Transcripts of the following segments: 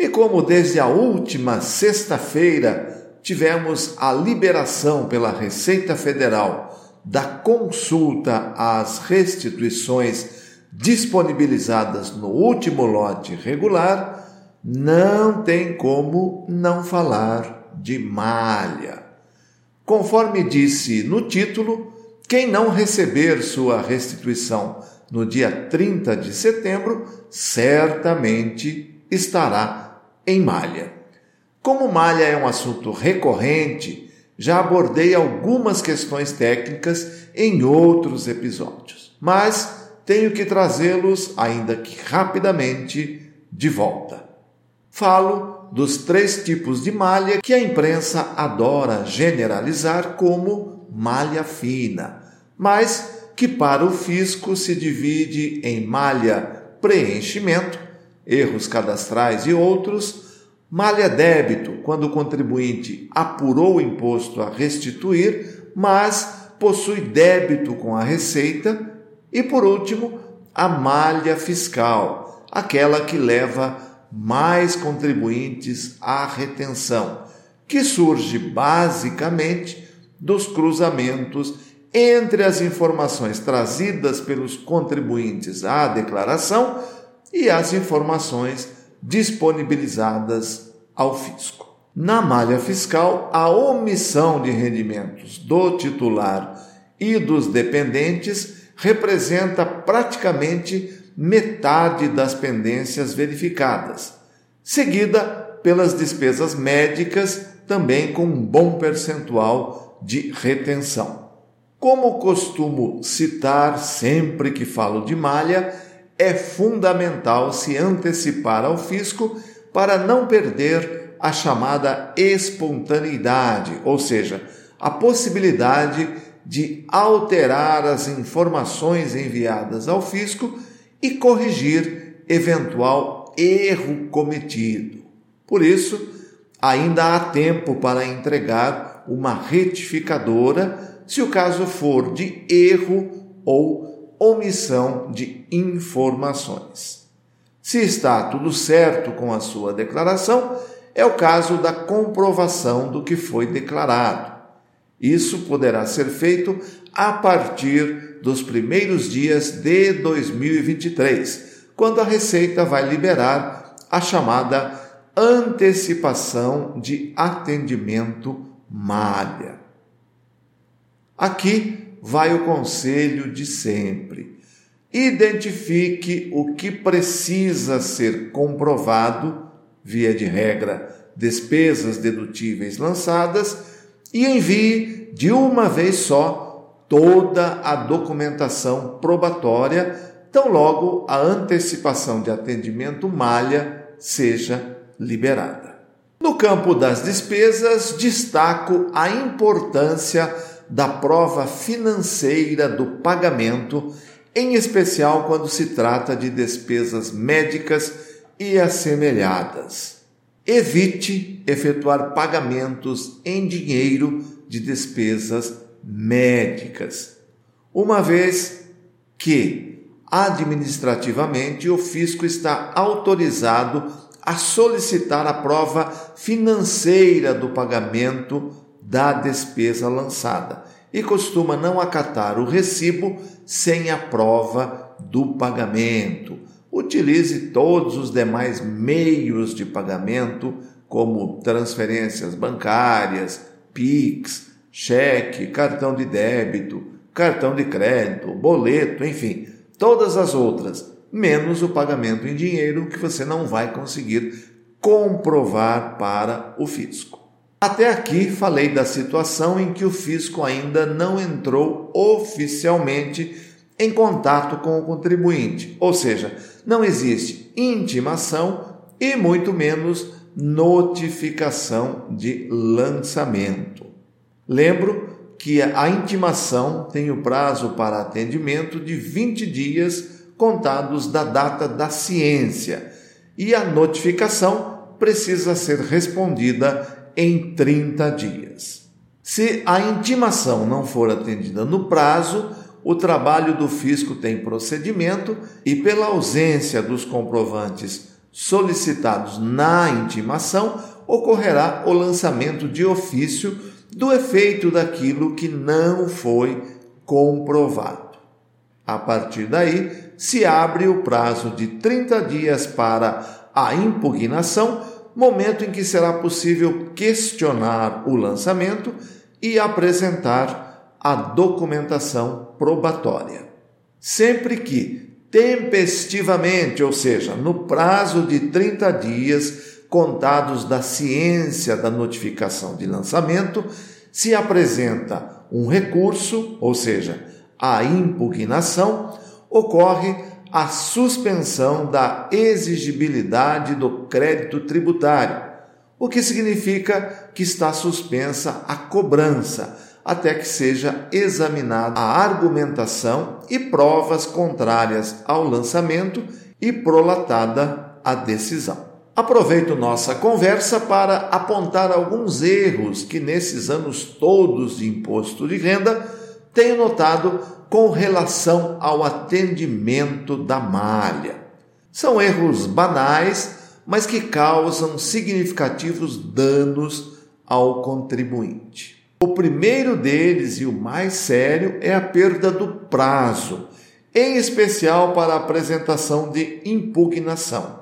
E como desde a última sexta-feira tivemos a liberação pela Receita Federal da consulta às restituições disponibilizadas no último lote regular, não tem como não falar de malha. Conforme disse no título, quem não receber sua restituição no dia 30 de setembro certamente estará em malha. Como malha é um assunto recorrente, já abordei algumas questões técnicas em outros episódios, mas tenho que trazê-los, ainda que rapidamente, de volta. Falo dos três tipos de malha que a imprensa adora generalizar como malha fina, mas que para o fisco se divide em malha preenchimento, erros cadastrais e outros, malha débito, quando o contribuinte apurou o imposto a restituir, mas possui débito com a Receita, e por último, a malha fiscal, aquela que leva mais contribuintes à retenção, que surge basicamente dos cruzamentos entre as informações trazidas pelos contribuintes à declaração e as informações disponibilizadas ao fisco. Na malha fiscal, a omissão de rendimentos do titular e dos dependentes representa praticamente metade das pendências verificadas, seguida pelas despesas médicas, também com um bom percentual de retenção. Como costumo citar sempre que falo de malha, é fundamental se antecipar ao fisco para não perder a chamada espontaneidade, ou seja, a possibilidade de alterar as informações enviadas ao fisco e corrigir eventual erro cometido. Por isso, ainda há tempo para entregar uma retificadora se o caso for de erro ou omissão de informações. Se está tudo certo com a sua declaração, é o caso da comprovação do que foi declarado. Isso poderá ser feito a partir dos primeiros dias de 2023, quando a Receita vai liberar a chamada antecipação de atendimento malha. Aqui vai o conselho de sempre. Identifique o que precisa ser comprovado, via de regra, despesas dedutíveis lançadas, e envie de uma vez só toda a documentação probatória, tão logo a antecipação de atendimento malha seja liberada. No campo das despesas, destaco a importância da prova financeira do pagamento, em especial quando se trata de despesas médicas e assemelhadas. Evite efetuar pagamentos em dinheiro de despesas médicas, uma vez que administrativamente o fisco está autorizado a solicitar a prova financeira do pagamento da despesa lançada e costuma não acatar o recibo sem a prova do pagamento. Utilize todos os demais meios de pagamento, como transferências bancárias, PIX, cheque, cartão de débito, cartão de crédito, boleto, enfim, todas as outras, menos o pagamento em dinheiro que você não vai conseguir comprovar para o fisco. Até aqui falei da situação em que o fisco ainda não entrou oficialmente em contato com o contribuinte, ou seja, não existe intimação e muito menos notificação de lançamento. Lembro que a intimação tem o prazo para atendimento de 20 dias contados da data da ciência e a notificação precisa ser respondida em 30 dias. Se a intimação não for atendida no prazo, o trabalho do fisco tem procedimento e, pela ausência dos comprovantes solicitados na intimação, ocorrerá o lançamento de ofício do efeito daquilo que não foi comprovado. A partir daí, se abre o prazo de 30 dias para a impugnação, momento em que será possível questionar o lançamento e apresentar a documentação probatória. Sempre que tempestivamente, ou seja, no prazo de 30 dias contados da ciência da notificação de lançamento, se apresenta um recurso, ou seja, a impugnação, ocorre a suspensão da exigibilidade do crédito tributário, o que significa que está suspensa a cobrança até que seja examinada a argumentação e provas contrárias ao lançamento e prolatada a decisão. Aproveito nossa conversa para apontar alguns erros que nesses anos todos de imposto de renda tenho notado com relação ao atendimento da malha. São erros banais, mas que causam significativos danos ao contribuinte. O primeiro deles e o mais sério é a perda do prazo, em especial para a apresentação de impugnação.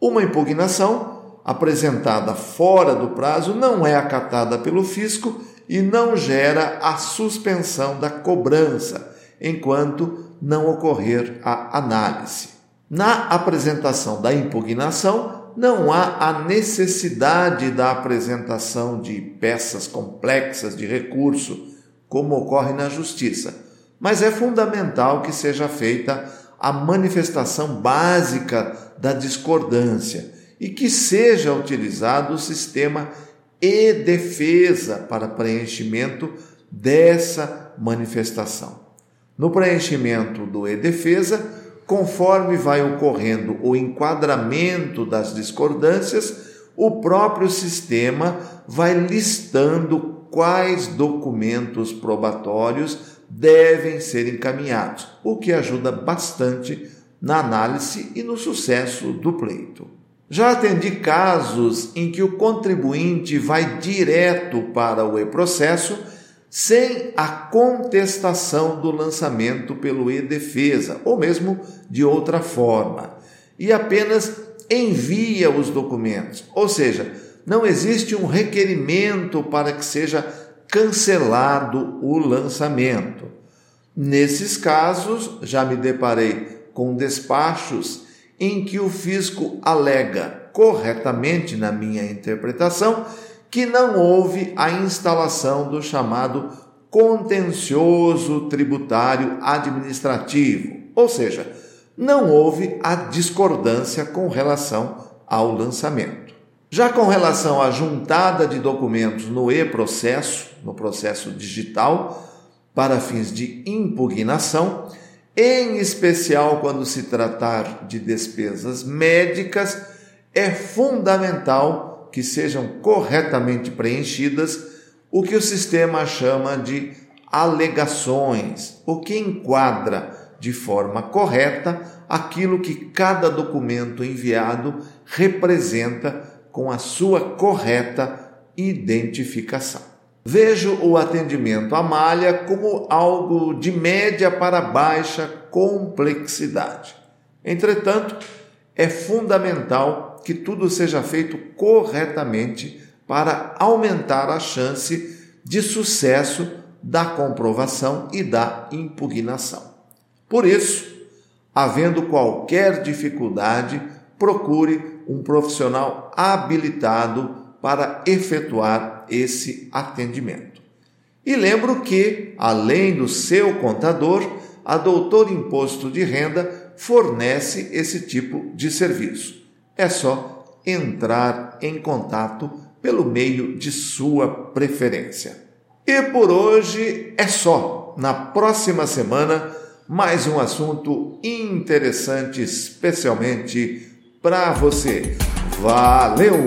Uma impugnação apresentada fora do prazo não é acatada pelo fisco e não gera a suspensão da cobrança, enquanto não ocorrer a análise. Na apresentação da impugnação, não há a necessidade da apresentação de peças complexas de recurso, como ocorre na justiça, mas é fundamental que seja feita a manifestação básica da discordância e que seja utilizado o sistema e-defesa para preenchimento dessa manifestação. No preenchimento do e-defesa, conforme vai ocorrendo o enquadramento das discordâncias, o próprio sistema vai listando quais documentos probatórios devem ser encaminhados, o que ajuda bastante na análise e no sucesso do pleito. Já atendi casos em que o contribuinte vai direto para o e-processo sem a contestação do lançamento pelo e-defesa, ou mesmo de outra forma, e apenas envia os documentos. Ou seja, não existe um requerimento para que seja cancelado o lançamento. Nesses casos, já me deparei com despachos em que o fisco alega, corretamente na minha interpretação, que não houve a instalação do chamado contencioso tributário administrativo, ou seja, não houve a discordância com relação ao lançamento. Já com relação à juntada de documentos no e-processo, no processo digital, para fins de impugnação, em especial quando se tratar de despesas médicas, é fundamental que sejam corretamente preenchidas o que o sistema chama de alegações, o que enquadra de forma correta aquilo que cada documento enviado representa com a sua correta identificação. Vejo o atendimento à malha como algo de média para baixa complexidade. Entretanto, é fundamental que tudo seja feito corretamente para aumentar a chance de sucesso da comprovação e da impugnação. Por isso, havendo qualquer dificuldade, procure um profissional habilitado para efetuar esse atendimento. E lembro que, além do seu contador, a Doutor Imposto de Renda fornece esse tipo de serviço é só entrar em contato pelo meio de sua preferência. E por hoje é só. Na próxima semana, mais um assunto interessante, especialmente para você. Valeu!